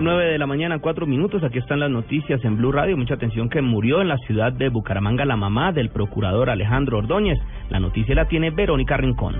9 de la mañana, cuatro minutos. Aquí están las noticias en Blue Radio. Mucha atención que murió en la ciudad de Bucaramanga la mamá del procurador Alejandro Ordóñez. La noticia la tiene Verónica Rincón.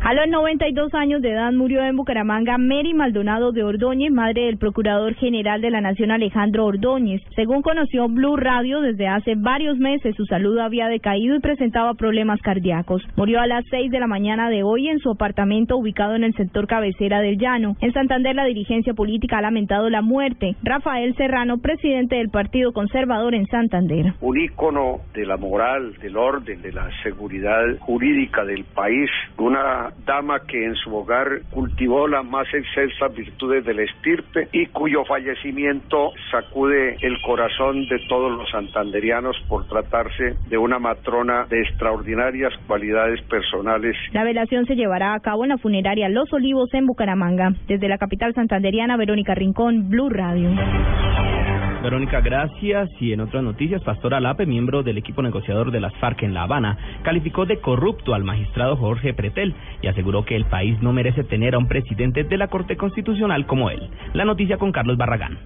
A los 92 años de edad murió en Bucaramanga Mary Maldonado de Ordóñez, madre del Procurador General de la Nación Alejandro Ordóñez. Según conoció Blue Radio, desde hace varios meses su salud había decaído y presentaba problemas cardíacos. Murió a las 6 de la mañana de hoy en su apartamento ubicado en el sector cabecera del Llano. En Santander la dirigencia política ha lamentado la muerte. Rafael Serrano, presidente del Partido Conservador en Santander. Un ícono de la moral, del orden, de la seguridad jurídica del país, una dama que en su hogar cultivó las más excelsas virtudes del estirpe y cuyo fallecimiento sacude el corazón de todos los santanderianos por tratarse de una matrona de extraordinarias cualidades personales. La velación se llevará a cabo en la funeraria Los Olivos en Bucaramanga. Desde la capital santanderiana, Verónica Rincón, Blue Radio. Verónica, gracias. Y en otras noticias, Pastor Alape, miembro del equipo negociador de las FARC en La Habana, calificó de corrupto al magistrado Jorge Pretel y aseguró que el país no merece tener a un presidente de la Corte Constitucional como él. La noticia con Carlos Barragán.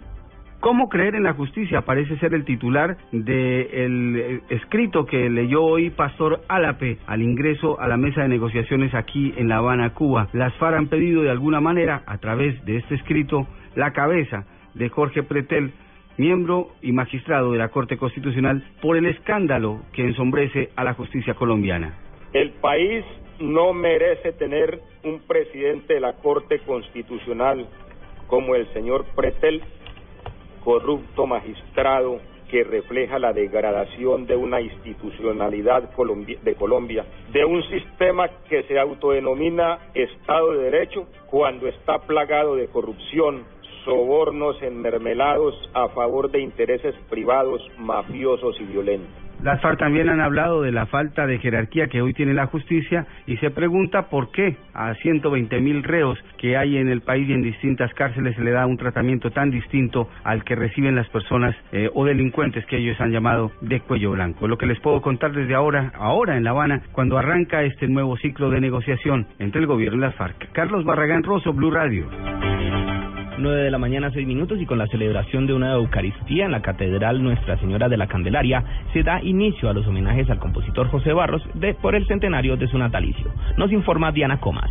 ¿Cómo creer en la justicia? Parece ser el titular del eh, escrito que leyó hoy Pastor Álape al ingreso a la mesa de negociaciones aquí en La Habana, Cuba. Las FARC han pedido de alguna manera, a través de este escrito, la cabeza de Jorge Pretel miembro y magistrado de la Corte Constitucional, por el escándalo que ensombrece a la justicia colombiana. El país no merece tener un presidente de la Corte Constitucional como el señor Pretel, corrupto magistrado que refleja la degradación de una institucionalidad de Colombia, de un sistema que se autodenomina Estado de Derecho cuando está plagado de corrupción, sobornos enmermelados a favor de intereses privados, mafiosos y violentos. Las FARC también han hablado de la falta de jerarquía que hoy tiene la justicia y se pregunta por qué a 120 mil reos que hay en el país y en distintas cárceles se le da un tratamiento tan distinto al que reciben las personas eh, o delincuentes que ellos han llamado de cuello blanco. Lo que les puedo contar desde ahora, ahora en La Habana, cuando arranca este nuevo ciclo de negociación entre el gobierno y las FARC. Carlos Barragán Rosso, Blue Radio. 9 de la mañana, 6 minutos, y con la celebración de una Eucaristía en la Catedral Nuestra Señora de la Candelaria, se da inicio a los homenajes al compositor José Barros por el centenario de su natalicio. Nos informa Diana Comas.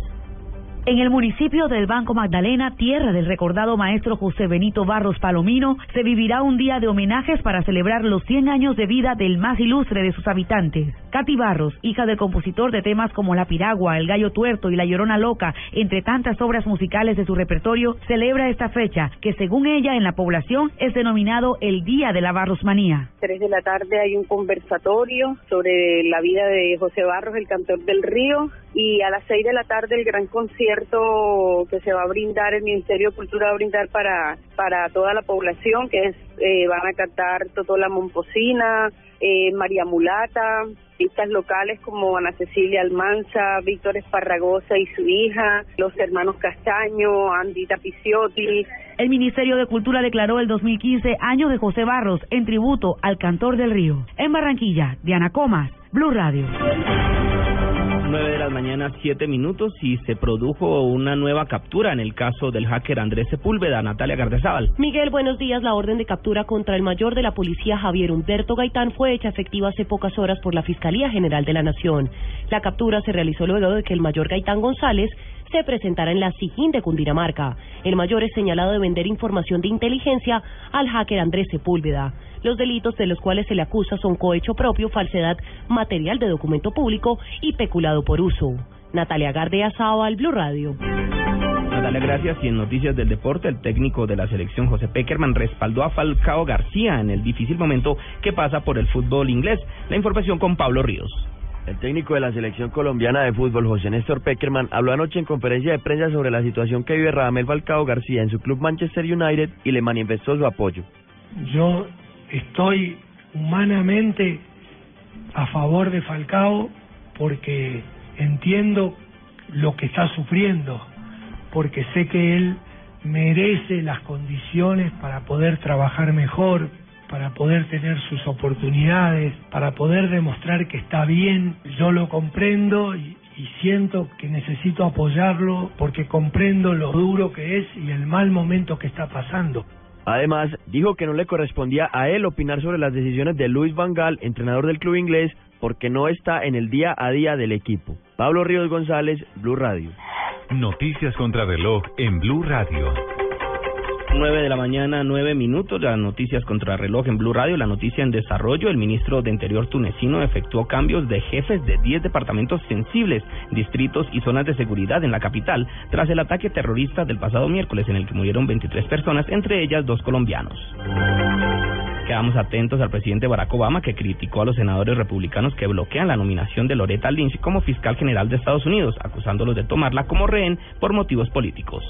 En el municipio del Banco Magdalena, tierra del recordado maestro José Benito Barros Palomino, se vivirá un día de homenajes para celebrar los 100 años de vida del más ilustre de sus habitantes. Katy Barros, hija del compositor de temas como La Piragua, El Gallo Tuerto y La Llorona Loca, entre tantas obras musicales de su repertorio, celebra esta fecha, que según ella en la población es denominado el Día de la Barrosmanía. Tres de la tarde hay un conversatorio sobre la vida de José Barros, el cantor del río, y a las seis de la tarde el gran concierto que se va a brindar, el Ministerio de Cultura va a brindar para, para toda la población, que es, eh, van a cantar Totola Momposina, eh, María Mulata, artistas locales como Ana Cecilia Almanza, Víctor Esparragosa y su hija, los hermanos Castaño, Andita Piciotti. El Ministerio de Cultura declaró el 2015 año de José Barros en tributo al cantor del río. En Barranquilla, Diana Comas, Blue Radio. 9 de la mañana, 7 minutos, y se produjo una nueva captura en el caso del hacker Andrés Sepúlveda, Natalia Gardezábal. Miguel, buenos días. La orden de captura contra el mayor de la policía, Javier Humberto Gaitán, fue hecha efectiva hace pocas horas por la Fiscalía General de la Nación. La captura se realizó luego de que el mayor Gaitán González se presentará en la SIGIN de Cundinamarca. El mayor es señalado de vender información de inteligencia al hacker Andrés Sepúlveda. Los delitos de los cuales se le acusa son cohecho propio, falsedad material de documento público y peculado por uso. Natalia Gardea al Blue Radio. Natalia, gracias. Y en noticias del deporte, el técnico de la selección José Peckerman respaldó a Falcao García en el difícil momento que pasa por el fútbol inglés. La información con Pablo Ríos. El técnico de la selección colombiana de fútbol, José Néstor Peckerman, habló anoche en conferencia de prensa sobre la situación que vive Radamel Falcao García en su club Manchester United y le manifestó su apoyo. Yo estoy humanamente a favor de Falcao porque entiendo lo que está sufriendo, porque sé que él merece las condiciones para poder trabajar mejor, para poder tener sus oportunidades, para poder demostrar que está bien. Yo lo comprendo y, y siento que necesito apoyarlo porque comprendo lo duro que es y el mal momento que está pasando. Además, dijo que no le correspondía a él opinar sobre las decisiones de Luis Van Gaal, entrenador del club inglés, porque no está en el día a día del equipo. Pablo Ríos González, Blue Radio. Noticias contra reloj en Blue Radio. 9 de la mañana, 9 minutos. Las noticias contra reloj en Blue Radio. La noticia en desarrollo. El ministro de Interior tunecino efectuó cambios de jefes de 10 departamentos sensibles, distritos y zonas de seguridad en la capital tras el ataque terrorista del pasado miércoles en el que murieron 23 personas, entre ellas dos colombianos. Quedamos atentos al presidente Barack Obama que criticó a los senadores republicanos que bloquean la nominación de Loretta Lynch como fiscal general de Estados Unidos, acusándolos de tomarla como rehén por motivos políticos.